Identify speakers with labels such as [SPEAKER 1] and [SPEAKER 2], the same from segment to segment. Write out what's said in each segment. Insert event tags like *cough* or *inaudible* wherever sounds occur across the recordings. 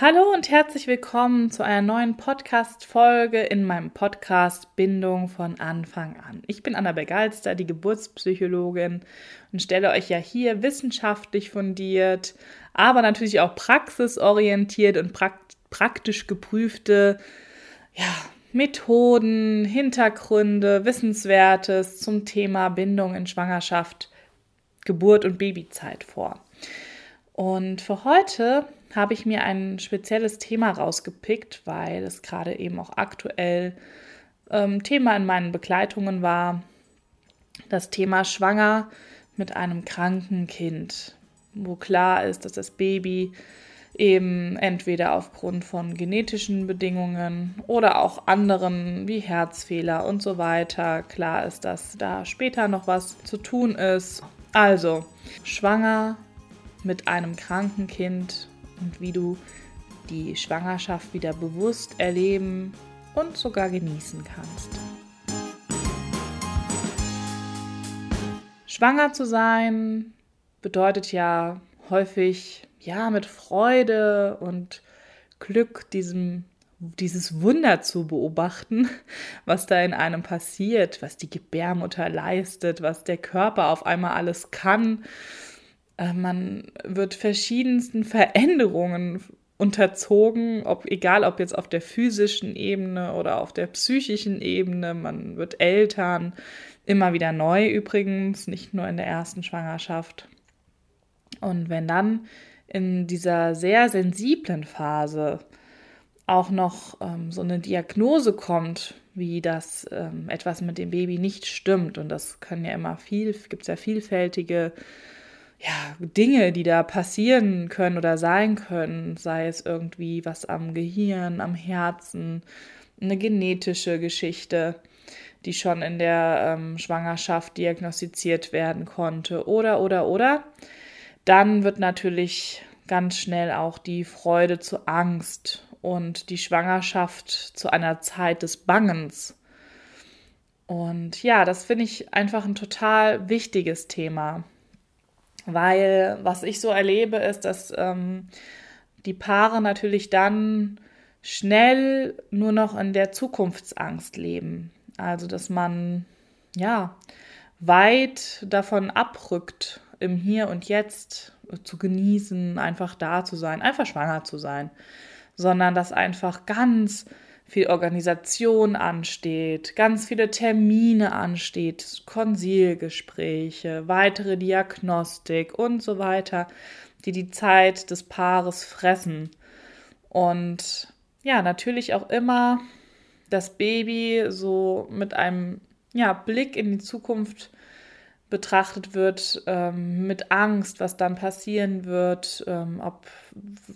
[SPEAKER 1] Hallo und herzlich willkommen zu einer neuen Podcast-Folge in meinem Podcast Bindung von Anfang an. Ich bin Anna Begalster, die Geburtspsychologin und stelle euch ja hier wissenschaftlich fundiert, aber natürlich auch praxisorientiert und prakt praktisch geprüfte ja, Methoden, Hintergründe, Wissenswertes zum Thema Bindung in Schwangerschaft, Geburt und Babyzeit vor. Und für heute habe ich mir ein spezielles Thema rausgepickt, weil es gerade eben auch aktuell ähm, Thema in meinen Begleitungen war. Das Thema Schwanger mit einem kranken Kind, wo klar ist, dass das Baby eben entweder aufgrund von genetischen Bedingungen oder auch anderen wie Herzfehler und so weiter klar ist, dass da später noch was zu tun ist. Also, schwanger mit einem kranken Kind und wie du die Schwangerschaft wieder bewusst erleben und sogar genießen kannst. Schwanger zu sein bedeutet ja häufig ja mit Freude und Glück diesem dieses Wunder zu beobachten, *laughs* was da in einem passiert, was die Gebärmutter leistet, was der Körper auf einmal alles kann man wird verschiedensten Veränderungen unterzogen, ob egal ob jetzt auf der physischen Ebene oder auf der psychischen Ebene, man wird Eltern, immer wieder neu übrigens, nicht nur in der ersten Schwangerschaft. Und wenn dann in dieser sehr sensiblen Phase auch noch ähm, so eine Diagnose kommt, wie das ähm, etwas mit dem Baby nicht stimmt, und das können ja immer viel, gibt es ja vielfältige ja, Dinge, die da passieren können oder sein können, sei es irgendwie was am Gehirn, am Herzen, eine genetische Geschichte, die schon in der ähm, Schwangerschaft diagnostiziert werden konnte. Oder oder oder, dann wird natürlich ganz schnell auch die Freude zu Angst und die Schwangerschaft zu einer Zeit des Bangens. Und ja, das finde ich einfach ein total wichtiges Thema weil was ich so erlebe, ist, dass ähm, die Paare natürlich dann schnell nur noch in der Zukunftsangst leben. Also, dass man ja weit davon abrückt, im Hier und Jetzt zu genießen, einfach da zu sein, einfach schwanger zu sein, sondern dass einfach ganz viel Organisation ansteht, ganz viele Termine ansteht, Konsilgespräche, weitere Diagnostik und so weiter, die die Zeit des Paares fressen. Und ja, natürlich auch immer das Baby so mit einem ja, Blick in die Zukunft betrachtet wird, ähm, mit Angst, was dann passieren wird, ähm, ob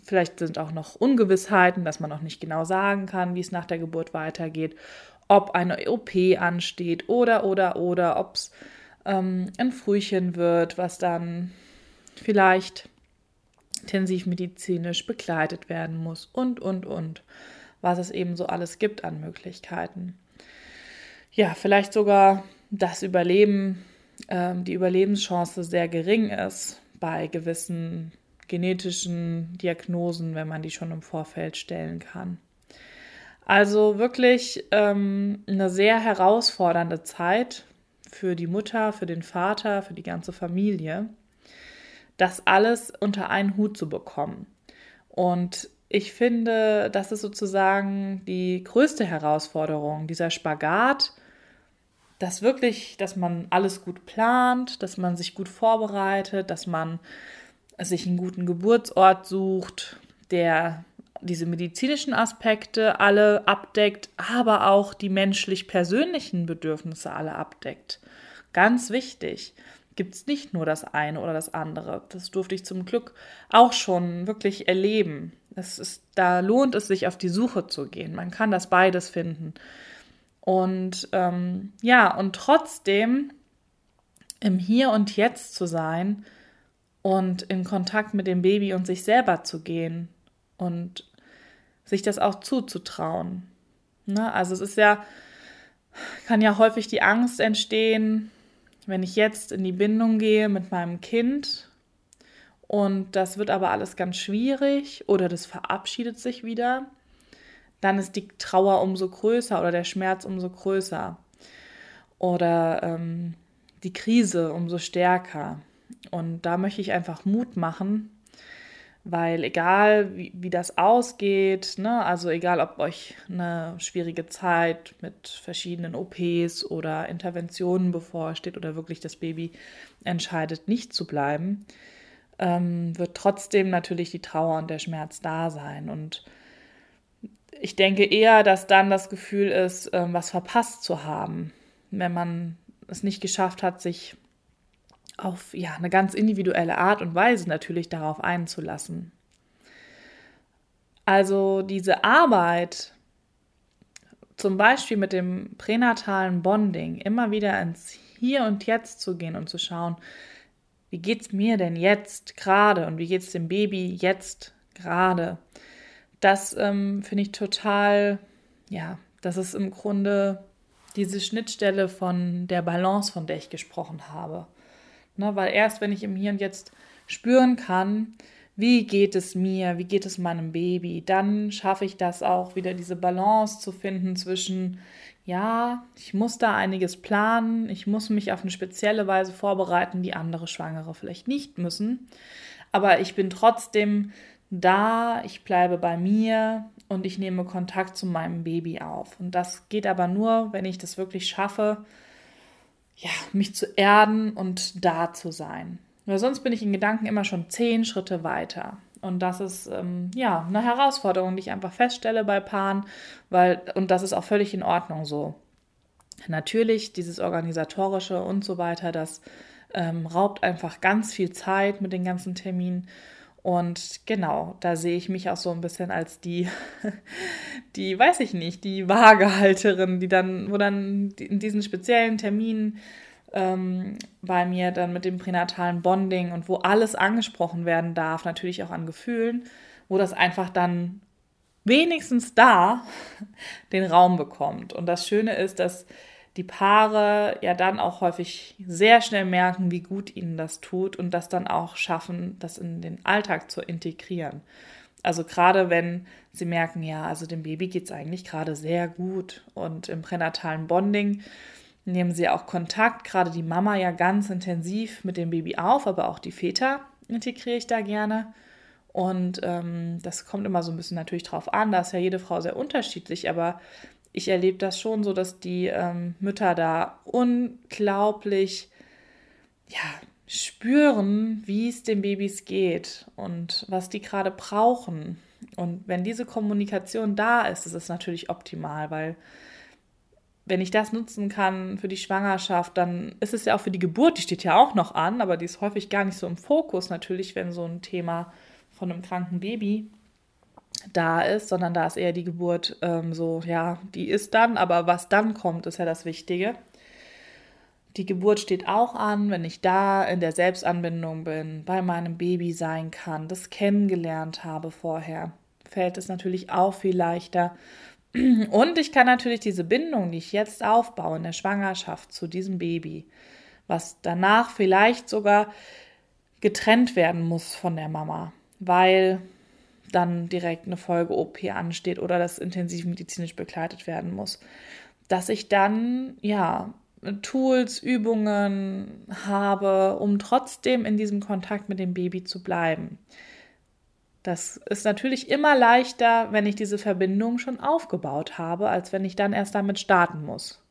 [SPEAKER 1] vielleicht sind auch noch Ungewissheiten, dass man noch nicht genau sagen kann, wie es nach der Geburt weitergeht, ob eine OP ansteht oder oder oder ob es ähm, ein Frühchen wird, was dann vielleicht intensivmedizinisch begleitet werden muss und und und, was es eben so alles gibt an Möglichkeiten. Ja, vielleicht sogar das Überleben ähm, die Überlebenschance sehr gering ist bei gewissen genetischen Diagnosen, wenn man die schon im Vorfeld stellen kann. Also wirklich ähm, eine sehr herausfordernde Zeit für die Mutter, für den Vater, für die ganze Familie, das alles unter einen Hut zu bekommen. Und ich finde, das ist sozusagen die größte Herausforderung, dieser Spagat dass wirklich, dass man alles gut plant, dass man sich gut vorbereitet, dass man sich einen guten Geburtsort sucht, der diese medizinischen Aspekte alle abdeckt, aber auch die menschlich-persönlichen Bedürfnisse alle abdeckt. Ganz wichtig. Gibt es nicht nur das eine oder das andere. Das durfte ich zum Glück auch schon wirklich erleben. Es ist, da lohnt es sich, auf die Suche zu gehen. Man kann das beides finden. Und ähm, ja, und trotzdem im Hier und Jetzt zu sein und in Kontakt mit dem Baby und sich selber zu gehen und sich das auch zuzutrauen. Ne? Also es ist ja, kann ja häufig die Angst entstehen, wenn ich jetzt in die Bindung gehe mit meinem Kind und das wird aber alles ganz schwierig oder das verabschiedet sich wieder, dann ist die Trauer umso größer oder der Schmerz umso größer oder ähm, die Krise umso stärker. Und da möchte ich einfach Mut machen, weil egal wie, wie das ausgeht, ne, also egal ob euch eine schwierige Zeit mit verschiedenen OPs oder Interventionen bevorsteht oder wirklich das Baby entscheidet, nicht zu bleiben, ähm, wird trotzdem natürlich die Trauer und der Schmerz da sein. Und ich denke eher, dass dann das Gefühl ist, ähm, was verpasst zu haben, wenn man es nicht geschafft hat, sich auf ja, eine ganz individuelle Art und Weise natürlich darauf einzulassen. Also diese Arbeit, zum Beispiel mit dem pränatalen Bonding, immer wieder ins Hier und Jetzt zu gehen und zu schauen, wie geht es mir denn jetzt gerade und wie geht es dem Baby jetzt gerade? Das ähm, finde ich total, ja, das ist im Grunde diese Schnittstelle von der Balance, von der ich gesprochen habe. Ne, weil erst wenn ich im Hier und Jetzt spüren kann, wie geht es mir, wie geht es meinem Baby, dann schaffe ich das auch wieder, diese Balance zu finden zwischen, ja, ich muss da einiges planen, ich muss mich auf eine spezielle Weise vorbereiten, die andere Schwangere vielleicht nicht müssen, aber ich bin trotzdem da, ich bleibe bei mir und ich nehme Kontakt zu meinem Baby auf. Und das geht aber nur, wenn ich das wirklich schaffe, ja, mich zu erden und da zu sein. Weil sonst bin ich in Gedanken immer schon zehn Schritte weiter. Und das ist ähm, ja eine Herausforderung, die ich einfach feststelle bei Paaren, weil, und das ist auch völlig in Ordnung so. Natürlich, dieses Organisatorische und so weiter, das ähm, raubt einfach ganz viel Zeit mit den ganzen Terminen. Und genau, da sehe ich mich auch so ein bisschen als die, *laughs* die, weiß ich nicht, die Waagehalterin, die dann, wo dann in diesen speziellen Terminen ähm, bei mir dann mit dem pränatalen Bonding und wo alles angesprochen werden darf, natürlich auch an Gefühlen, wo das einfach dann wenigstens da *laughs* den Raum bekommt. Und das Schöne ist, dass die Paare ja dann auch häufig sehr schnell merken, wie gut ihnen das tut und das dann auch schaffen, das in den Alltag zu integrieren. Also gerade wenn sie merken, ja, also dem Baby geht es eigentlich gerade sehr gut und im pränatalen Bonding nehmen sie auch Kontakt, gerade die Mama ja ganz intensiv mit dem Baby auf, aber auch die Väter integriere ich da gerne. Und ähm, das kommt immer so ein bisschen natürlich drauf an, da ist ja jede Frau sehr unterschiedlich, aber ich erlebe das schon so, dass die ähm, Mütter da unglaublich ja, spüren, wie es den Babys geht und was die gerade brauchen. Und wenn diese Kommunikation da ist, ist es natürlich optimal, weil wenn ich das nutzen kann für die Schwangerschaft, dann ist es ja auch für die Geburt, die steht ja auch noch an, aber die ist häufig gar nicht so im Fokus natürlich, wenn so ein Thema von einem kranken Baby da ist, sondern da ist eher die Geburt ähm, so, ja, die ist dann, aber was dann kommt, ist ja das Wichtige. Die Geburt steht auch an, wenn ich da in der Selbstanbindung bin, bei meinem Baby sein kann, das kennengelernt habe vorher, fällt es natürlich auch viel leichter. Und ich kann natürlich diese Bindung, die ich jetzt aufbaue in der Schwangerschaft zu diesem Baby, was danach vielleicht sogar getrennt werden muss von der Mama, weil dann direkt eine Folge-OP ansteht oder das intensiv medizinisch begleitet werden muss, dass ich dann ja Tools, Übungen habe, um trotzdem in diesem Kontakt mit dem Baby zu bleiben. Das ist natürlich immer leichter, wenn ich diese Verbindung schon aufgebaut habe, als wenn ich dann erst damit starten muss.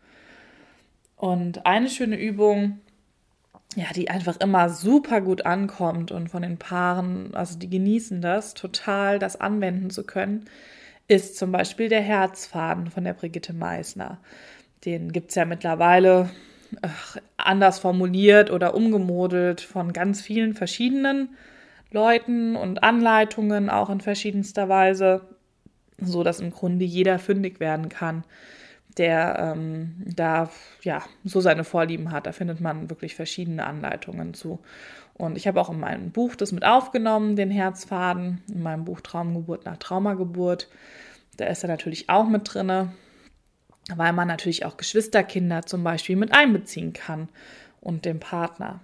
[SPEAKER 1] Und eine schöne Übung, ja, die einfach immer super gut ankommt und von den Paaren, also die genießen das total, das anwenden zu können, ist zum Beispiel der Herzfaden von der Brigitte Meissner. Den gibt es ja mittlerweile ach, anders formuliert oder umgemodelt von ganz vielen verschiedenen Leuten und Anleitungen auch in verschiedenster Weise, so dass im Grunde jeder fündig werden kann der ähm, da ja so seine Vorlieben hat. Da findet man wirklich verschiedene Anleitungen zu. Und ich habe auch in meinem Buch das mit aufgenommen, den Herzfaden, in meinem Buch Traumgeburt nach Traumageburt. Da ist er natürlich auch mit drinne, weil man natürlich auch Geschwisterkinder zum Beispiel mit einbeziehen kann und den Partner.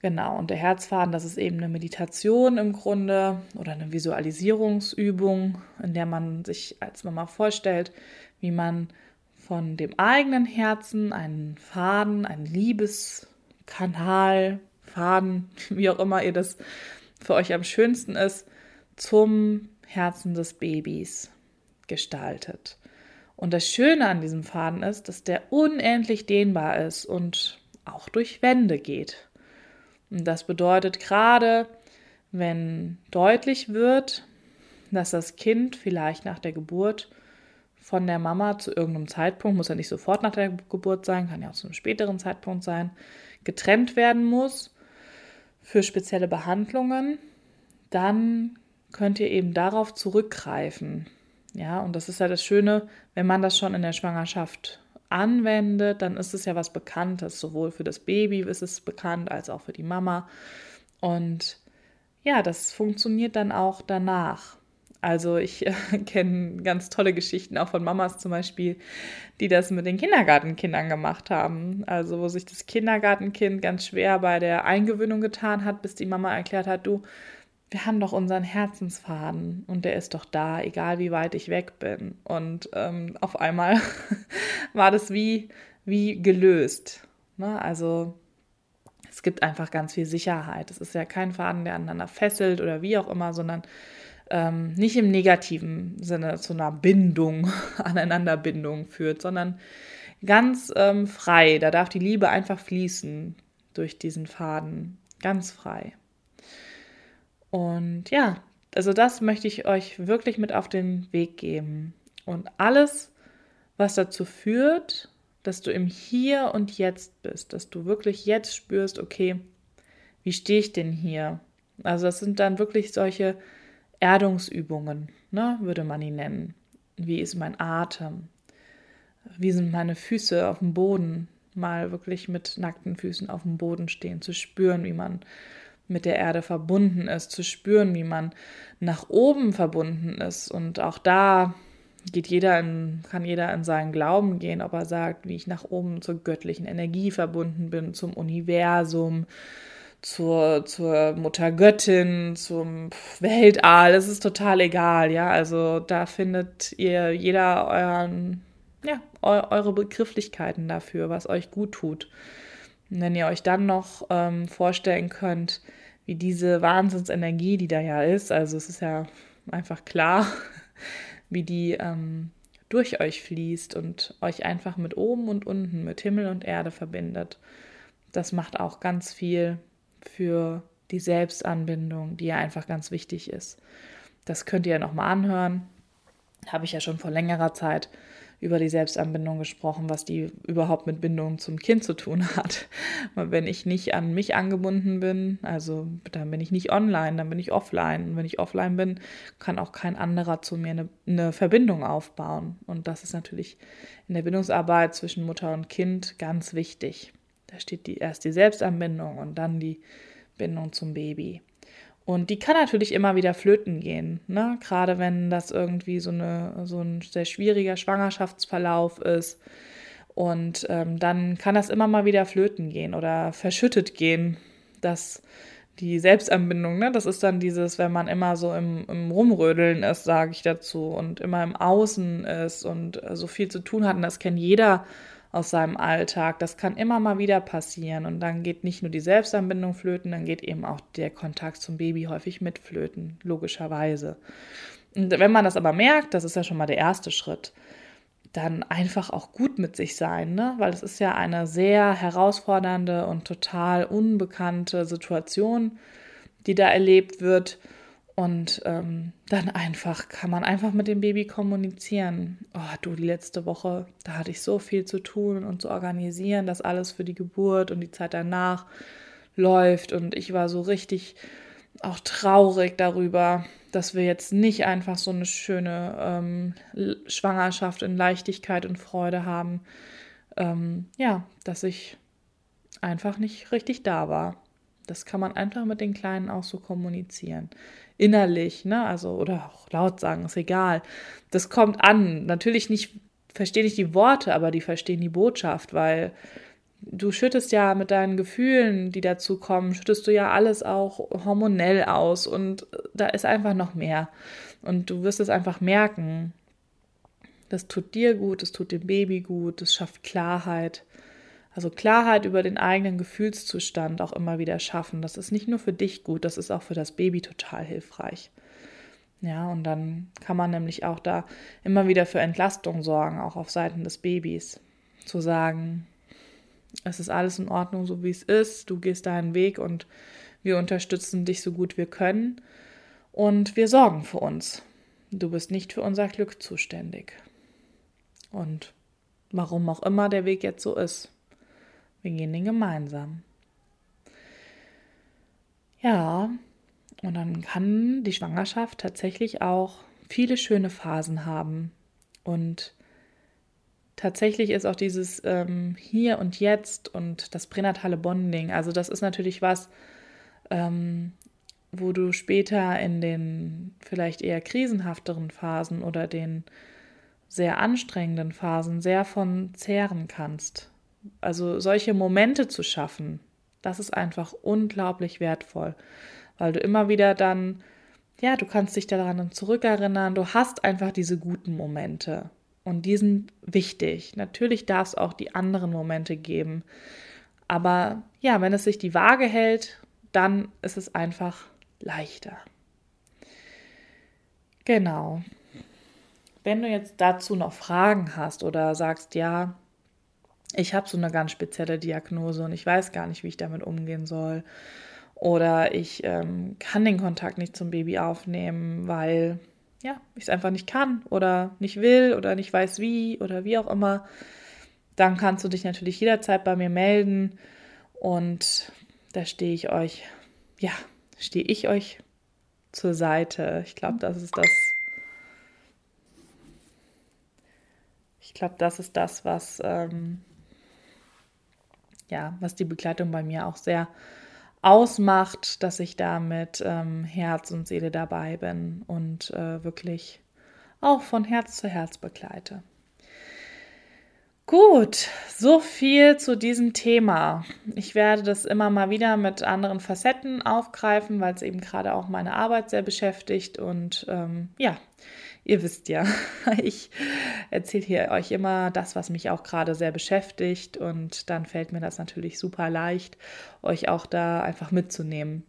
[SPEAKER 1] Genau, und der Herzfaden, das ist eben eine Meditation im Grunde oder eine Visualisierungsübung, in der man sich als Mama vorstellt, wie man von dem eigenen Herzen einen Faden, einen Liebeskanal, Faden, *laughs* wie auch immer ihr das für euch am schönsten ist, zum Herzen des Babys gestaltet. Und das Schöne an diesem Faden ist, dass der unendlich dehnbar ist und auch durch Wände geht. Und das bedeutet gerade, wenn deutlich wird, dass das Kind vielleicht nach der Geburt von der Mama zu irgendeinem Zeitpunkt, muss ja nicht sofort nach der Geburt sein, kann ja auch zu einem späteren Zeitpunkt sein, getrennt werden muss für spezielle Behandlungen, dann könnt ihr eben darauf zurückgreifen. Ja, und das ist ja das Schöne, wenn man das schon in der Schwangerschaft anwendet, dann ist es ja was Bekanntes. Sowohl für das Baby ist es bekannt, als auch für die Mama. Und ja, das funktioniert dann auch danach. Also ich äh, *laughs* kenne ganz tolle Geschichten auch von Mamas zum Beispiel, die das mit den Kindergartenkindern gemacht haben. Also wo sich das Kindergartenkind ganz schwer bei der Eingewöhnung getan hat, bis die Mama erklärt hat, du, wir haben doch unseren Herzensfaden und der ist doch da, egal wie weit ich weg bin. Und ähm, auf einmal *laughs* war das wie, wie gelöst. Ne? Also es gibt einfach ganz viel Sicherheit. Es ist ja kein Faden, der aneinander fesselt oder wie auch immer, sondern ähm, nicht im negativen Sinne zu einer Bindung, *laughs* Aneinanderbindung führt, sondern ganz ähm, frei. Da darf die Liebe einfach fließen durch diesen Faden. Ganz frei. Und ja, also das möchte ich euch wirklich mit auf den Weg geben. Und alles, was dazu führt, dass du im Hier und Jetzt bist, dass du wirklich jetzt spürst, okay, wie stehe ich denn hier? Also das sind dann wirklich solche Erdungsübungen, ne, würde man die nennen. Wie ist mein Atem? Wie sind meine Füße auf dem Boden? Mal wirklich mit nackten Füßen auf dem Boden stehen, zu spüren, wie man mit der Erde verbunden ist, zu spüren, wie man nach oben verbunden ist. Und auch da geht jeder in, kann jeder in seinen Glauben gehen, ob er sagt, wie ich nach oben zur göttlichen Energie verbunden bin, zum Universum, zur, zur Muttergöttin, zum Weltall, es ist total egal, ja. Also da findet ihr jeder euren, ja, eure Begrifflichkeiten dafür, was euch gut tut. Und wenn ihr euch dann noch ähm, vorstellen könnt, wie diese Wahnsinnsenergie, die da ja ist, also es ist ja einfach klar, *laughs* wie die ähm, durch euch fließt und euch einfach mit oben und unten, mit Himmel und Erde verbindet. Das macht auch ganz viel für die Selbstanbindung, die ja einfach ganz wichtig ist. Das könnt ihr nochmal anhören. Habe ich ja schon vor längerer Zeit über die Selbstanbindung gesprochen, was die überhaupt mit Bindung zum Kind zu tun hat. *laughs* Wenn ich nicht an mich angebunden bin, also dann bin ich nicht online, dann bin ich offline. Und wenn ich offline bin, kann auch kein anderer zu mir eine, eine Verbindung aufbauen. Und das ist natürlich in der Bindungsarbeit zwischen Mutter und Kind ganz wichtig. Da steht die, erst die Selbstanbindung und dann die Bindung zum Baby. Und die kann natürlich immer wieder flöten gehen, ne? Gerade wenn das irgendwie so, eine, so ein sehr schwieriger Schwangerschaftsverlauf ist. Und ähm, dann kann das immer mal wieder flöten gehen oder verschüttet gehen. dass die Selbstanbindung, ne? Das ist dann dieses, wenn man immer so im, im Rumrödeln ist, sage ich dazu, und immer im Außen ist und so viel zu tun hat. Und das kennt jeder aus seinem Alltag. Das kann immer mal wieder passieren. Und dann geht nicht nur die Selbstanbindung flöten, dann geht eben auch der Kontakt zum Baby häufig mit flöten, logischerweise. Und wenn man das aber merkt, das ist ja schon mal der erste Schritt, dann einfach auch gut mit sich sein, ne? weil es ist ja eine sehr herausfordernde und total unbekannte Situation, die da erlebt wird. Und ähm, dann einfach kann man einfach mit dem Baby kommunizieren. Oh, du, die letzte Woche, da hatte ich so viel zu tun und zu organisieren, dass alles für die Geburt und die Zeit danach läuft. Und ich war so richtig auch traurig darüber, dass wir jetzt nicht einfach so eine schöne ähm, Schwangerschaft in Leichtigkeit und Freude haben. Ähm, ja, dass ich einfach nicht richtig da war. Das kann man einfach mit den Kleinen auch so kommunizieren. Innerlich, ne? Also, oder auch laut sagen, ist egal. Das kommt an. Natürlich nicht, verstehen nicht die Worte, aber die verstehen die Botschaft, weil du schüttest ja mit deinen Gefühlen, die dazu kommen, schüttest du ja alles auch hormonell aus und da ist einfach noch mehr. Und du wirst es einfach merken. Das tut dir gut, das tut dem Baby gut, das schafft Klarheit. Also Klarheit über den eigenen Gefühlszustand auch immer wieder schaffen. Das ist nicht nur für dich gut, das ist auch für das Baby total hilfreich. Ja, und dann kann man nämlich auch da immer wieder für Entlastung sorgen, auch auf Seiten des Babys. Zu sagen, es ist alles in Ordnung, so wie es ist, du gehst deinen Weg und wir unterstützen dich so gut wir können und wir sorgen für uns. Du bist nicht für unser Glück zuständig. Und warum auch immer der Weg jetzt so ist, wir gehen den gemeinsam. Ja, und dann kann die Schwangerschaft tatsächlich auch viele schöne Phasen haben. Und tatsächlich ist auch dieses ähm, Hier und Jetzt und das pränatale Bonding, also das ist natürlich was, ähm, wo du später in den vielleicht eher krisenhafteren Phasen oder den sehr anstrengenden Phasen sehr von zehren kannst. Also solche Momente zu schaffen, das ist einfach unglaublich wertvoll, weil du immer wieder dann, ja, du kannst dich daran zurückerinnern, du hast einfach diese guten Momente. Und die sind wichtig. Natürlich darf es auch die anderen Momente geben. Aber ja, wenn es sich die Waage hält, dann ist es einfach leichter. Genau. Wenn du jetzt dazu noch Fragen hast oder sagst, ja, ich habe so eine ganz spezielle Diagnose und ich weiß gar nicht, wie ich damit umgehen soll. Oder ich ähm, kann den Kontakt nicht zum Baby aufnehmen, weil ja, ich es einfach nicht kann oder nicht will oder nicht weiß wie oder wie auch immer, dann kannst du dich natürlich jederzeit bei mir melden und da stehe ich euch, ja, stehe ich euch zur Seite. Ich glaube, das ist das. Ich glaube, das ist das, was ähm, ja, was die Begleitung bei mir auch sehr ausmacht, dass ich da mit ähm, Herz und Seele dabei bin und äh, wirklich auch von Herz zu Herz begleite. Gut, so viel zu diesem Thema. Ich werde das immer mal wieder mit anderen Facetten aufgreifen, weil es eben gerade auch meine Arbeit sehr beschäftigt. Und ähm, ja, ihr wisst ja, *laughs* ich erzähle hier euch immer das, was mich auch gerade sehr beschäftigt und dann fällt mir das natürlich super leicht, euch auch da einfach mitzunehmen.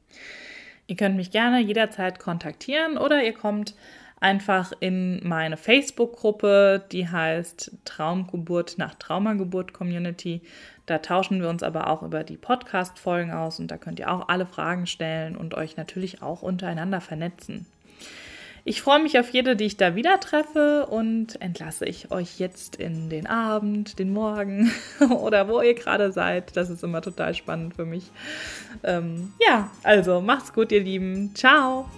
[SPEAKER 1] Ihr könnt mich gerne jederzeit kontaktieren oder ihr kommt einfach in meine Facebook-Gruppe, die heißt Traumgeburt nach Traumageburt Community. Da tauschen wir uns aber auch über die Podcast-Folgen aus und da könnt ihr auch alle Fragen stellen und euch natürlich auch untereinander vernetzen. Ich freue mich auf jede, die ich da wieder treffe und entlasse ich euch jetzt in den Abend, den Morgen *laughs* oder wo ihr gerade seid. Das ist immer total spannend für mich. Ähm, ja, also macht's gut, ihr Lieben. Ciao.